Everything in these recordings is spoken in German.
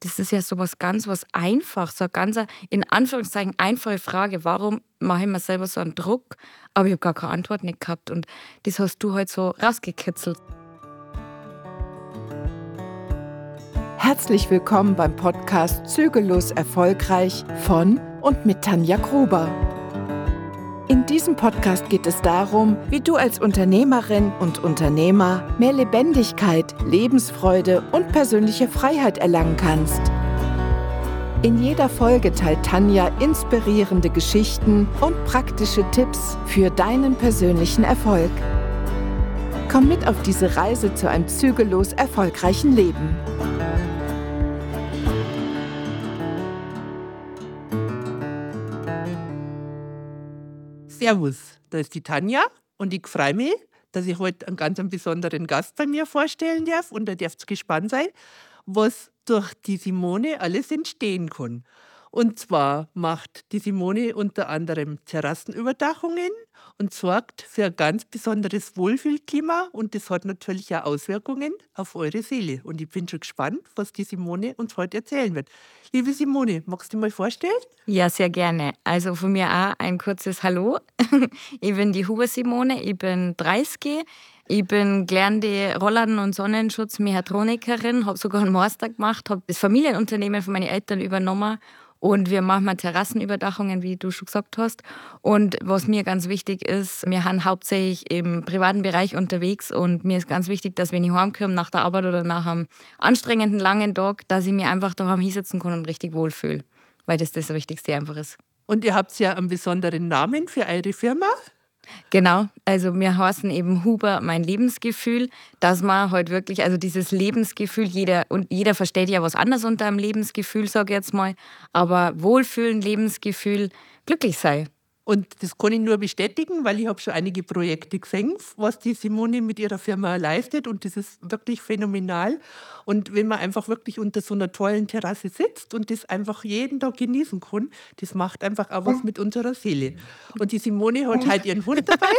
Das ist ja so was ganz was einfach, so eine ganz in Anführungszeichen einfache Frage. Warum mache ich mir selber so einen Druck? Aber ich habe gar keine Antwort nicht gehabt. Und das hast du halt so rausgekitzelt. Herzlich willkommen beim Podcast Zügellos Erfolgreich von und mit Tanja Gruber. In diesem Podcast geht es darum, wie du als Unternehmerin und Unternehmer mehr Lebendigkeit, Lebensfreude und persönliche Freiheit erlangen kannst. In jeder Folge teilt Tanja inspirierende Geschichten und praktische Tipps für deinen persönlichen Erfolg. Komm mit auf diese Reise zu einem zügellos erfolgreichen Leben. Servus, da ist die Tanja und ich freue mich, dass ich heute einen ganz besonderen Gast bei mir vorstellen darf und da ihr gespannt sein, was durch die Simone alles entstehen kann. Und zwar macht die Simone unter anderem Terrassenüberdachungen und sorgt für ein ganz besonderes Wohlfühlklima und das hat natürlich auch Auswirkungen auf eure Seele. Und ich bin schon gespannt, was die Simone uns heute erzählen wird. Liebe Simone, magst du mal vorstellen? Ja, sehr gerne. Also von mir auch ein kurzes Hallo. Ich bin die Huber Simone, ich bin 30. Ich bin gelernte Rollladen- und Sonnenschutzmechatronikerin, habe sogar einen Master gemacht, habe das Familienunternehmen von meinen Eltern übernommen und wir machen Terrassenüberdachungen, wie du schon gesagt hast. Und was mir ganz wichtig ist, wir sind hauptsächlich im privaten Bereich unterwegs und mir ist ganz wichtig, dass wenn ich heimkomme nach der Arbeit oder nach einem anstrengenden langen Tag, dass ich mir einfach daheim hinsetzen kann und richtig wohlfühle. Weil das das Wichtigste einfach ist. Und ihr habt ja einen besonderen Namen für eure Firma. Genau, also wir heißen eben Huber mein Lebensgefühl, dass man halt wirklich, also dieses Lebensgefühl, jeder und jeder versteht ja was anderes unter einem Lebensgefühl, sage ich jetzt mal, aber Wohlfühlen, Lebensgefühl, glücklich sein. Und das kann ich nur bestätigen, weil ich habe schon einige Projekte gesehen, was die Simone mit ihrer Firma leistet und das ist wirklich phänomenal. Und wenn man einfach wirklich unter so einer tollen Terrasse sitzt und das einfach jeden Tag genießen kann, das macht einfach auch was mit unserer Seele. Und die Simone hat halt ihren Hund dabei.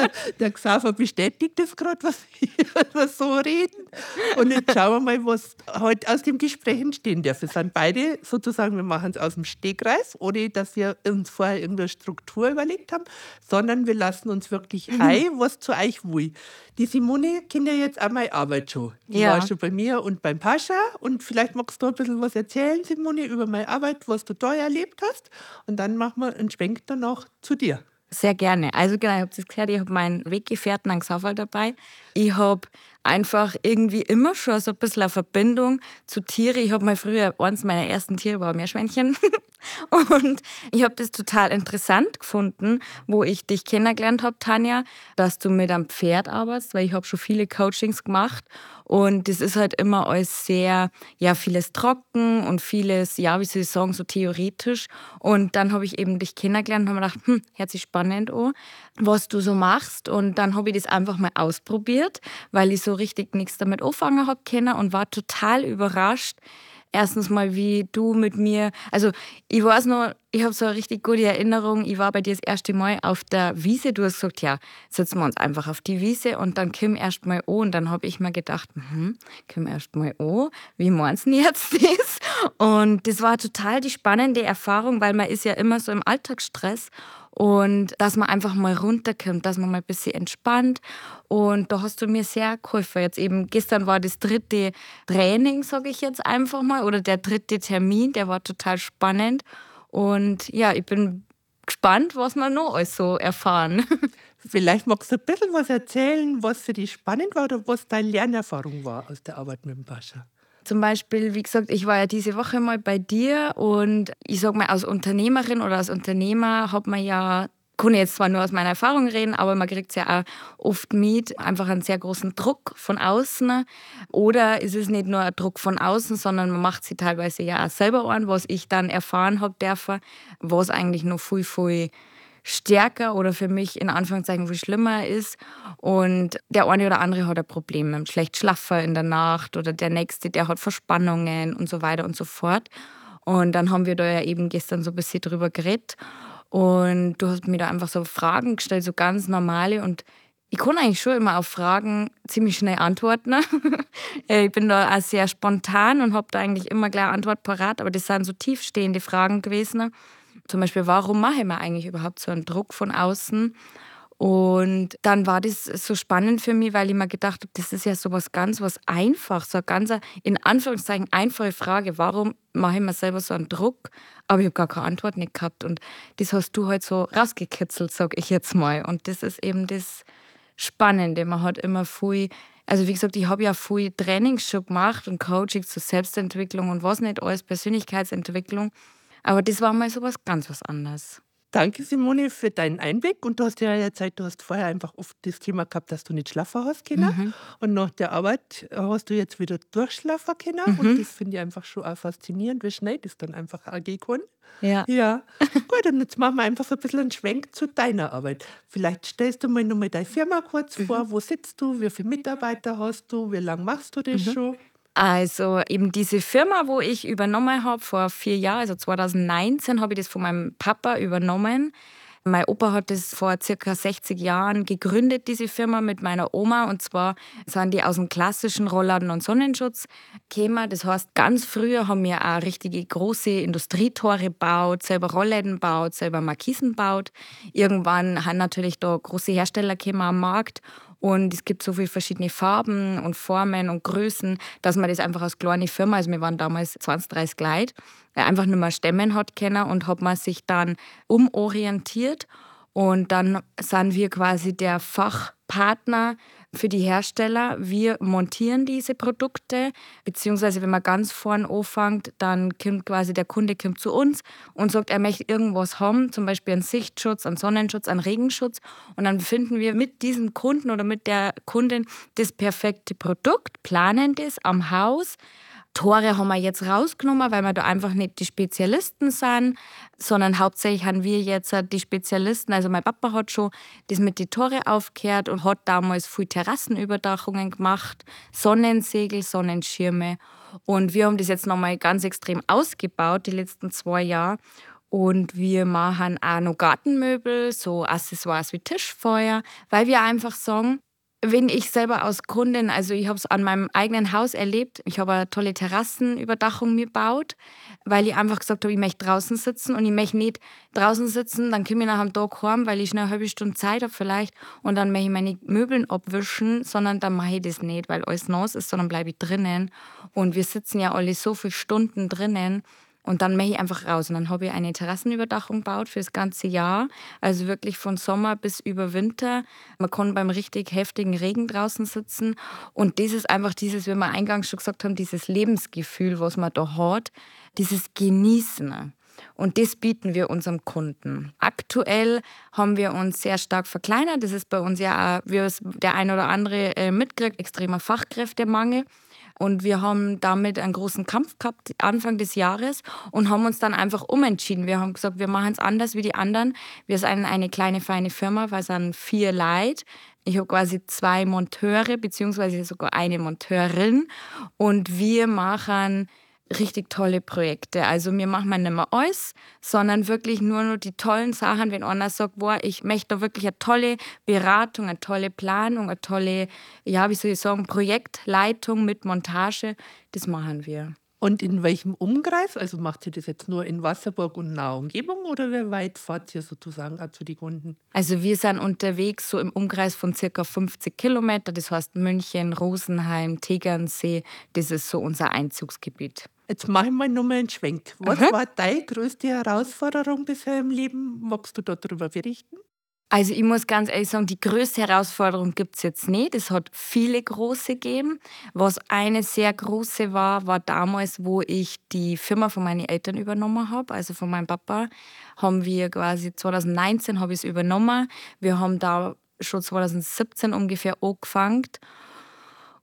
Der Xaver bestätigt das gerade, was wir so reden. Und jetzt schauen wir mal, was heute aus dem Gespräch entstehen darf. Wir sind beide sozusagen, wir machen es aus dem Stegreif, ohne dass wir uns vorher irgendeine Struktur überlegt haben, sondern wir lassen uns wirklich mhm. ein, was zu euch will. Die Simone kennt ja jetzt auch meine Arbeit schon. Die ja. war schon bei mir und beim Pascha. Und vielleicht magst du ein bisschen was erzählen, Simone, über meine Arbeit, was du da erlebt hast. Und dann machen wir einen Schwenk danach zu dir. Sehr gerne. Also genau, ich habe das gehört, ich habe meinen Weggefährten an Xaval dabei. Ich habe einfach irgendwie immer schon so ein bisschen eine Verbindung zu Tieren. Ich habe mal früher, eins meiner ersten Tiere war ein Meerschweinchen. Und ich habe das total interessant gefunden, wo ich dich kennengelernt habe, Tanja, dass du mit einem Pferd arbeitest, weil ich habe schon viele Coachings gemacht und das ist halt immer alles sehr, ja, vieles trocken und vieles, ja, wie soll ich sagen, so theoretisch. Und dann habe ich eben dich kennengelernt und habe mir gedacht, hm, hört sich spannend an, was du so machst. Und dann habe ich das einfach mal ausprobiert, weil ich so richtig nichts damit anfangen habe können und war total überrascht, erstens mal, wie du mit mir, also ich weiß noch, ich habe so eine richtig gute Erinnerung, ich war bei dir das erste Mal auf der Wiese, du hast gesagt, ja, setzen wir uns einfach auf die Wiese und dann komm erst mal an. Und dann habe ich mir gedacht, hm, komm erst mal an, wie meinst du jetzt das? Und das war total die spannende Erfahrung, weil man ist ja immer so im Alltagsstress und dass man einfach mal runterkommt, dass man mal ein bisschen entspannt. Und da hast du mir sehr geholfen. Jetzt eben, gestern war das dritte Training, sage ich jetzt einfach mal, oder der dritte Termin, der war total spannend. Und ja, ich bin gespannt, was wir noch alles so erfahren. Vielleicht magst du ein bisschen was erzählen, was für dich spannend war oder was deine Lernerfahrung war aus der Arbeit mit dem Pascha. Zum Beispiel, wie gesagt, ich war ja diese Woche mal bei dir und ich sag mal, als Unternehmerin oder als Unternehmer hat man ja kann jetzt zwar nur aus meiner Erfahrung reden, aber man kriegt es ja auch oft mit, einfach einen sehr großen Druck von außen. Oder ist es nicht nur ein Druck von außen, sondern man macht sie teilweise ja auch selber an, was ich dann erfahren habe was eigentlich noch viel, viel stärker oder für mich in Anführungszeichen viel schlimmer ist. Und der eine oder andere hat ein Problem schlecht Schlafen in der Nacht oder der nächste, der hat Verspannungen und so weiter und so fort. Und dann haben wir da ja eben gestern so ein bisschen drüber geredet. Und du hast mir da einfach so Fragen gestellt, so ganz normale. Und ich kann eigentlich schon immer auf Fragen ziemlich schnell antworten. Äh, ich bin da auch sehr spontan und habe da eigentlich immer gleich Antwort parat, aber das sind so tiefstehende Fragen gewesen. Zum Beispiel, warum mache ich mir eigentlich überhaupt so einen Druck von außen? Und dann war das so spannend für mich, weil ich mir gedacht habe, das ist ja so was ganz was einfach, so eine ganz in Anführungszeichen einfache Frage. Warum mache ich mir selber so einen Druck? Aber ich habe gar keine Antwort nicht gehabt. Und das hast du halt so rausgekitzelt, sag ich jetzt mal. Und das ist eben das Spannende. Man hat immer viel, also wie gesagt, ich habe ja viel Trainings schon gemacht und Coaching zur Selbstentwicklung und was nicht alles, Persönlichkeitsentwicklung. Aber das war mal so was ganz was anderes. Danke, Simone, für deinen Einblick. Und du hast ja erzählt, du hast vorher einfach oft das Thema gehabt, dass du nicht schlafen hast können. Mhm. Und nach der Arbeit hast du jetzt wieder durchschlafen können. Mhm. Und das finde ich einfach schon auch faszinierend, wie schnell das dann einfach gehen kann. Ja. Ja. Gut, und jetzt machen wir einfach so ein bisschen einen Schwenk zu deiner Arbeit. Vielleicht stellst du mal nochmal deine Firma kurz mhm. vor. Wo sitzt du? Wie viele Mitarbeiter hast du? Wie lange machst du das mhm. schon? Also eben diese Firma, wo ich übernommen habe vor vier Jahren, also 2019, habe ich das von meinem Papa übernommen. Mein Opa hat das vor circa 60 Jahren gegründet, diese Firma mit meiner Oma. Und zwar sind die aus dem klassischen Rollladen und Sonnenschutz gekommen. Das heißt, ganz früher haben wir auch richtige große Industrietore gebaut, selber Rollläden gebaut, selber Markisen gebaut. Irgendwann haben natürlich da große Hersteller gekommen am Markt und es gibt so viele verschiedene Farben und Formen und Größen, dass man das einfach als kleine Firma, also wir waren damals 20, 30 Leute, äh, einfach nur mal stemmen hat können und hat man sich dann umorientiert. Und dann sind wir quasi der Fachpartner für die Hersteller. Wir montieren diese Produkte, beziehungsweise wenn man ganz vorn anfängt, dann kommt quasi der Kunde kommt zu uns und sagt, er möchte irgendwas haben, zum Beispiel einen Sichtschutz, einen Sonnenschutz, einen Regenschutz. Und dann finden wir mit diesem Kunden oder mit der Kundin das perfekte Produkt, planen das am Haus Tore haben wir jetzt rausgenommen, weil wir da einfach nicht die Spezialisten sind, sondern hauptsächlich haben wir jetzt die Spezialisten. Also mein Papa hat schon das mit den Tore aufgehört und hat damals viel Terrassenüberdachungen gemacht, Sonnensegel, Sonnenschirme. Und wir haben das jetzt nochmal ganz extrem ausgebaut, die letzten zwei Jahre. Und wir machen auch noch Gartenmöbel, so Accessoires wie Tischfeuer, weil wir einfach sagen, wenn ich selber aus Kundin, also ich habe es an meinem eigenen Haus erlebt, ich habe eine tolle Terrassenüberdachung mir gebaut, weil ich einfach gesagt habe, ich möchte draußen sitzen und ich möchte nicht draußen sitzen, dann komme ich nach dem Tag heim, weil ich schnell eine halbe Stunde Zeit habe vielleicht und dann möchte ich meine Möbeln abwischen, sondern dann mache ich das nicht, weil alles nass ist, sondern bleibe ich drinnen. Und wir sitzen ja alle so viele Stunden drinnen und dann mache ich einfach raus. Und dann habe ich eine Terrassenüberdachung gebaut für das ganze Jahr. Also wirklich von Sommer bis über Winter. Man kann beim richtig heftigen Regen draußen sitzen. Und das ist einfach dieses, wie wir eingangs schon gesagt haben, dieses Lebensgefühl, was man da hat, dieses Genießen. Und das bieten wir unserem Kunden. Aktuell haben wir uns sehr stark verkleinert. Das ist bei uns ja wie es der ein oder andere äh, mitkriegt, extremer Fachkräftemangel. Und wir haben damit einen großen Kampf gehabt Anfang des Jahres und haben uns dann einfach umentschieden. Wir haben gesagt, wir machen es anders wie die anderen. Wir sind eine kleine, feine Firma, es sind vier Leute. Ich habe quasi zwei Monteure, beziehungsweise sogar eine Monteurin. Und wir machen richtig tolle Projekte. Also wir machen nicht mehr alles, sondern wirklich nur noch die tollen Sachen, wenn einer sagt, boah, ich möchte wirklich eine tolle Beratung, eine tolle Planung, eine tolle, ja, wie soll ich sagen, Projektleitung mit Montage, das machen wir. Und in welchem Umkreis? Also macht ihr das jetzt nur in Wasserburg und nahe Umgebung oder wie weit fahrt ihr sozusagen auch zu den Kunden? Also wir sind unterwegs so im Umkreis von circa 50 Kilometer. Das heißt München, Rosenheim, Tegernsee. Das ist so unser Einzugsgebiet. Jetzt machen wir nochmal einen Schwenk. Was Aha. war deine größte Herausforderung bisher im Leben? Magst du darüber berichten? Also ich muss ganz ehrlich sagen, die größte Herausforderung gibt es jetzt nicht. Es hat viele große gegeben. Was eine sehr große war, war damals, wo ich die Firma von meinen Eltern übernommen habe, also von meinem Papa, haben wir quasi 2019 habe ich es übernommen. Wir haben da schon 2017 ungefähr angefangen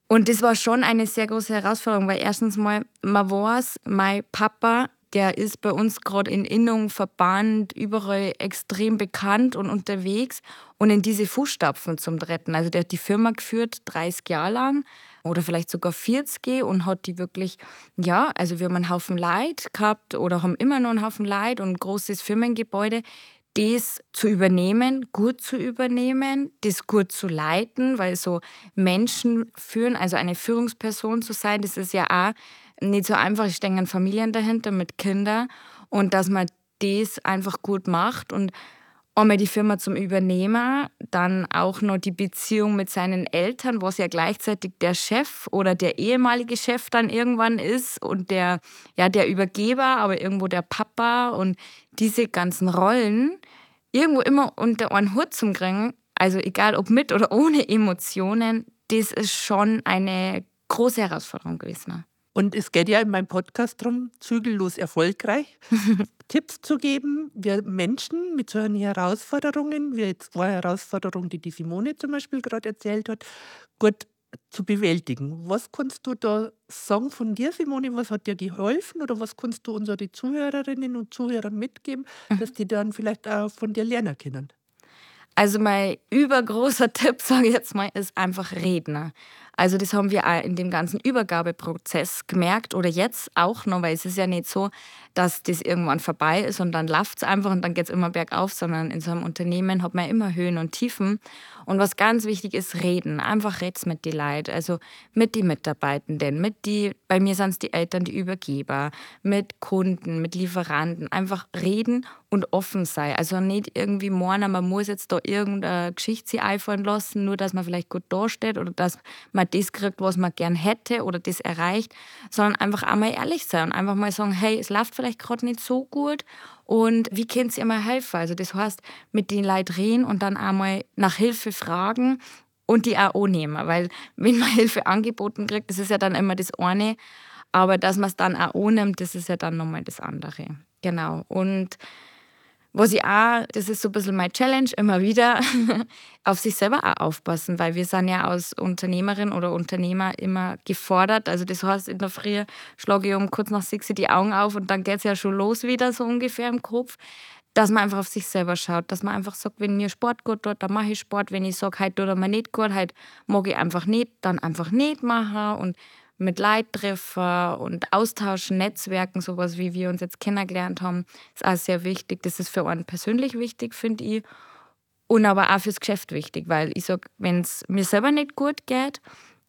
und das war schon eine sehr große Herausforderung, weil erstens mal, man weiß, mein Papa, der ist bei uns gerade in Innung, Verband, überall extrem bekannt und unterwegs und in diese Fußstapfen zum Retten. Also der hat die Firma geführt, 30 Jahre lang oder vielleicht sogar 40 und hat die wirklich, ja, also wir haben einen Haufen Leid gehabt oder haben immer noch einen Haufen Leid und ein großes Firmengebäude das zu übernehmen, gut zu übernehmen, das gut zu leiten, weil so Menschen führen, also eine Führungsperson zu sein, das ist ja auch nicht so einfach. Ich denke an Familien dahinter mit Kindern und dass man das einfach gut macht und einmal die Firma zum Übernehmer, dann auch noch die Beziehung mit seinen Eltern, was ja gleichzeitig der Chef oder der ehemalige Chef dann irgendwann ist und der, ja, der Übergeber, aber irgendwo der Papa und diese ganzen Rollen irgendwo immer unter einen Hut zu kriegen, also egal ob mit oder ohne Emotionen, das ist schon eine große Herausforderung gewesen. Und es geht ja in meinem Podcast darum, zügellos erfolgreich Tipps zu geben, wir Menschen mit solchen Herausforderungen, wie jetzt zwei Herausforderungen, die die Simone zum Beispiel gerade erzählt hat, gut zu bewältigen. Was kannst du da sagen von dir, Simone? Was hat dir geholfen oder was kannst du unsere Zuhörerinnen und Zuhörer mitgeben, mhm. dass die dann vielleicht auch von dir lernen können? Also mein übergroßer Tipp, sage ich jetzt mal, ist einfach Redner. Also das haben wir auch in dem ganzen Übergabeprozess gemerkt oder jetzt auch noch, weil es ist ja nicht so, dass das irgendwann vorbei ist und dann läuft es einfach und dann geht es immer bergauf, sondern in so einem Unternehmen hat man immer Höhen und Tiefen. Und was ganz wichtig ist, reden. Einfach red's mit die Leuten, also mit den Mitarbeitenden, mit die, bei mir sind es die Eltern, die Übergeber, mit Kunden, mit Lieferanten. Einfach reden und offen sein. Also nicht irgendwie morgen, man muss jetzt da irgendeine Geschichte sich einfallen lassen, nur dass man vielleicht gut dasteht oder dass man das kriegt, was man gern hätte oder das erreicht, sondern einfach einmal ehrlich sein und einfach mal sagen, hey, es läuft vielleicht gerade nicht so gut und wie könnt ihr mir helfen? Also das heißt, mit den Leuten reden und dann einmal nach Hilfe fragen und die auch annehmen, weil wenn man Hilfe angeboten kriegt, das ist ja dann immer das eine, aber dass man es dann auch annimmt, das ist ja dann nochmal das andere. Genau. Und was ich auch, das ist so ein bisschen meine Challenge, immer wieder auf sich selber auch aufpassen, weil wir sind ja als Unternehmerin oder Unternehmer immer gefordert. Also das heißt, in der Früh schlage ich um kurz nach sechs die Augen auf und dann geht es ja schon los wieder so ungefähr im Kopf. Dass man einfach auf sich selber schaut, dass man einfach sagt, wenn mir Sport gut tut, dann mache ich Sport. Wenn ich sage, heute tut er mir nicht gut, heute mag ich einfach nicht, dann einfach nicht machen. Und mit Leittreffer und austauschen, Netzwerken, sowas wie wir uns jetzt kennengelernt haben, ist auch sehr wichtig. Das ist für einen persönlich wichtig, finde ich. Und aber auch fürs Geschäft wichtig, weil ich sage, wenn es mir selber nicht gut geht,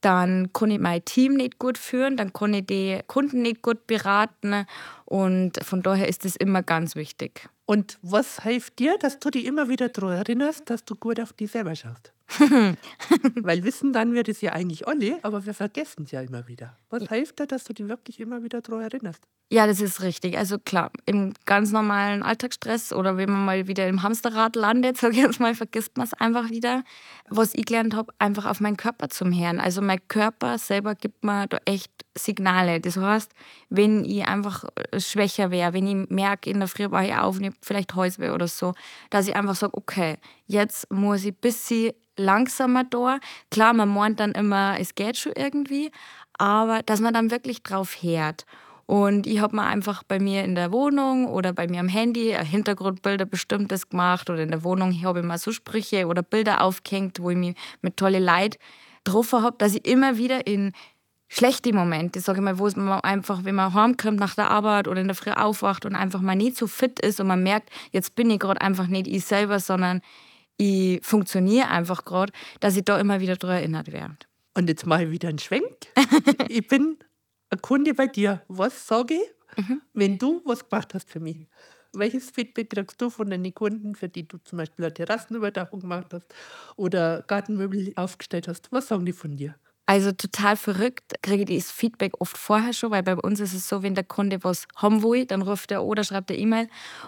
dann kann ich mein Team nicht gut führen, dann kann ich die Kunden nicht gut beraten und von daher ist das immer ganz wichtig. Und was hilft dir, dass du dich immer wieder daran erinnerst, dass du gut auf dich selber schaust? Weil wissen dann wir das ja eigentlich alle, aber wir vergessen es ja immer wieder. Was hilft dir, dass du dich wirklich immer wieder daran erinnerst? Ja, das ist richtig. Also klar, im ganz normalen Alltagsstress oder wenn man mal wieder im Hamsterrad landet, sag ich jetzt mal, vergisst man es einfach wieder. Was ich gelernt habe, einfach auf meinen Körper zum Hören. Also mein Körper selber gibt mir da echt Signale. Das heißt, wenn ich einfach schwächer wäre, wenn ich merke, in der Früh war ich auf, vielleicht Häusweh oder so, dass ich einfach sage, okay, jetzt muss ich ein bisschen langsamer da. Klar, man meint dann immer, es geht schon irgendwie, aber dass man dann wirklich drauf hört. Und ich habe mir einfach bei mir in der Wohnung oder bei mir am Handy Hintergrundbilder bestimmtes gemacht oder in der Wohnung habe ich mal so Sprüche oder Bilder aufgehängt, wo ich mich mit tolle Leid getroffen habe, dass ich immer wieder in schlechte Momente, sage ich mal, wo es man einfach, wenn man heimkommt nach der Arbeit oder in der Früh aufwacht und einfach mal nicht so fit ist und man merkt, jetzt bin ich gerade einfach nicht ich selber, sondern ich funktioniere einfach gerade, dass ich da immer wieder daran erinnert werde. Und jetzt mache ich wieder einen Schwenk. ich bin ein Kunde bei dir. Was sage ich, mhm. wenn du was gemacht hast für mich? Welches Feedback kriegst du von deinen Kunden, für die du zum Beispiel eine Terrassenüberdachung gemacht hast oder Gartenmöbel aufgestellt hast? Was sagen die von dir? Also total verrückt, kriege ich das Feedback oft vorher schon, weil bei uns ist es so, wenn der Kunde was haben will, dann ruft er oder schreibt er E-Mail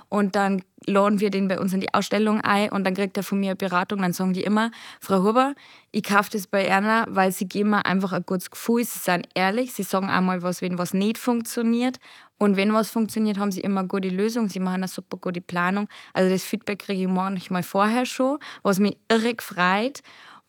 und dann laden wir den bei uns in die Ausstellung ein und dann kriegt er von mir eine Beratung. Dann sagen die immer, Frau Huber, ich kaufe das bei Erna, weil sie geben mir einfach ein gutes Gefühl, sie sind ehrlich, sie sagen einmal was, wenn was nicht funktioniert und wenn was funktioniert, haben sie immer eine gute Lösung, sie machen eine super gute Planung. Also das Feedback kriege ich manchmal vorher schon, was mich irrig freut.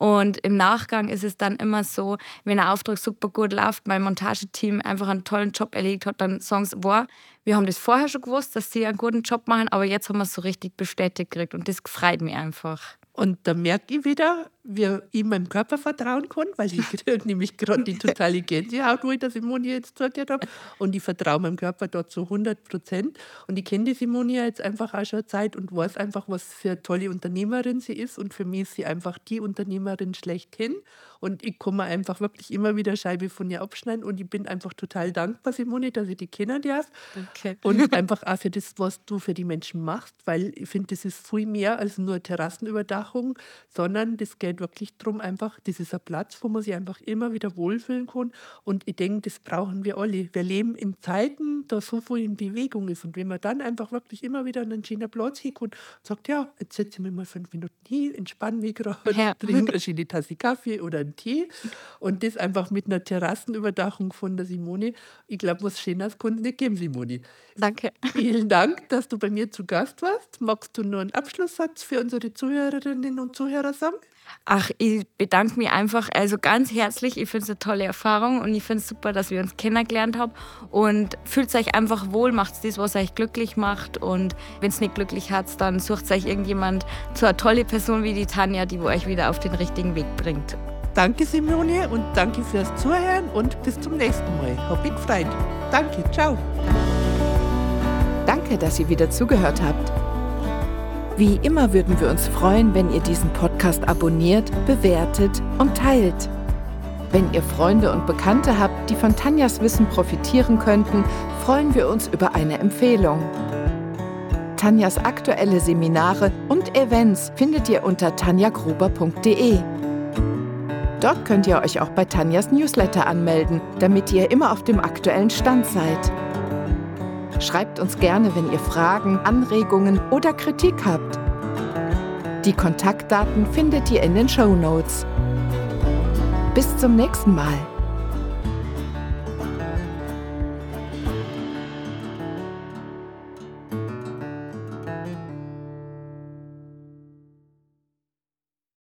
Und im Nachgang ist es dann immer so, wenn ein Auftrag super gut läuft, mein Montageteam einfach einen tollen Job erledigt hat, dann sagen sie, boah, wir haben das vorher schon gewusst, dass sie einen guten Job machen, aber jetzt haben wir es so richtig bestätigt gekriegt und das freut mich einfach. Und da merke ich wieder, wir ihm meinem Körper vertrauen kann, weil ich nämlich gerade die totale Gänsehaut, wo ich der Simone jetzt zugehört habe. Und ich vertraue meinem Körper dort zu 100 Prozent. Und ich kenne die Simone ja jetzt einfach auch schon eine Zeit und weiß einfach, was für eine tolle Unternehmerin sie ist. Und für mich ist sie einfach die Unternehmerin schlechthin. Und ich mir einfach wirklich immer wieder Scheibe von ihr abschneiden. Und ich bin einfach total dankbar, Simone, dass ich die kennen darf. Okay. Und einfach auch für das, was du für die Menschen machst, weil ich finde, das ist viel mehr als nur Terrassenüberdachung, sondern das geht wirklich darum, einfach, das ist ein Platz, wo man sich einfach immer wieder wohlfühlen kann. Und ich denke, das brauchen wir alle. Wir leben in Zeiten, da so viel in Bewegung ist. Und wenn man dann einfach wirklich immer wieder an einen schönen Platz hinkommt und sagt, ja, jetzt setze ich mich mal fünf Minuten hin, entspanne mich gerade, ja. trinke eine schöne Tasse Kaffee oder einen Tee. Und das einfach mit einer Terrassenüberdachung von der Simone. Ich glaube, was Schönes kann es nicht geben, Simone. Danke. Vielen Dank, dass du bei mir zu Gast warst. Magst du nur einen Abschlusssatz für unsere Zuhörerinnen und Zuhörer sagen? Ach, ich bedanke mich einfach also ganz herzlich. Ich finde es eine tolle Erfahrung und ich finde es super, dass wir uns kennengelernt haben. Und fühlt euch einfach wohl, macht das, was euch glücklich macht. Und wenn es nicht glücklich hat, dann sucht euch irgendjemand so eine tolle Person wie die Tanja, die euch wieder auf den richtigen Weg bringt. Danke, Simone, und danke fürs Zuhören und bis zum nächsten Mal. Hab mich gefreut. Danke, ciao. Danke, dass ihr wieder zugehört habt. Wie immer würden wir uns freuen, wenn ihr diesen Podcast abonniert, bewertet und teilt. Wenn ihr Freunde und Bekannte habt, die von Tanjas Wissen profitieren könnten, freuen wir uns über eine Empfehlung. Tanjas aktuelle Seminare und Events findet ihr unter tanjagruber.de. Dort könnt ihr euch auch bei Tanjas Newsletter anmelden, damit ihr immer auf dem aktuellen Stand seid. Schreibt uns gerne, wenn ihr Fragen, Anregungen oder Kritik habt. Die Kontaktdaten findet ihr in den Show Notes. Bis zum nächsten Mal.